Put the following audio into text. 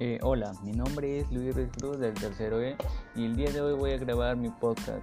Eh, hola, mi nombre es Luis Ruiz Cruz del tercero E y el día de hoy voy a grabar mi podcast.